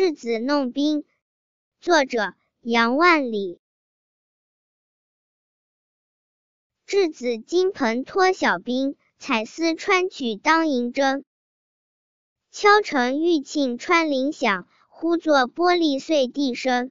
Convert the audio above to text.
稚子弄冰。作者杨万里。稚子金盆脱晓冰彩丝穿取当银铮敲成玉磬穿林响忽作玻璃碎地声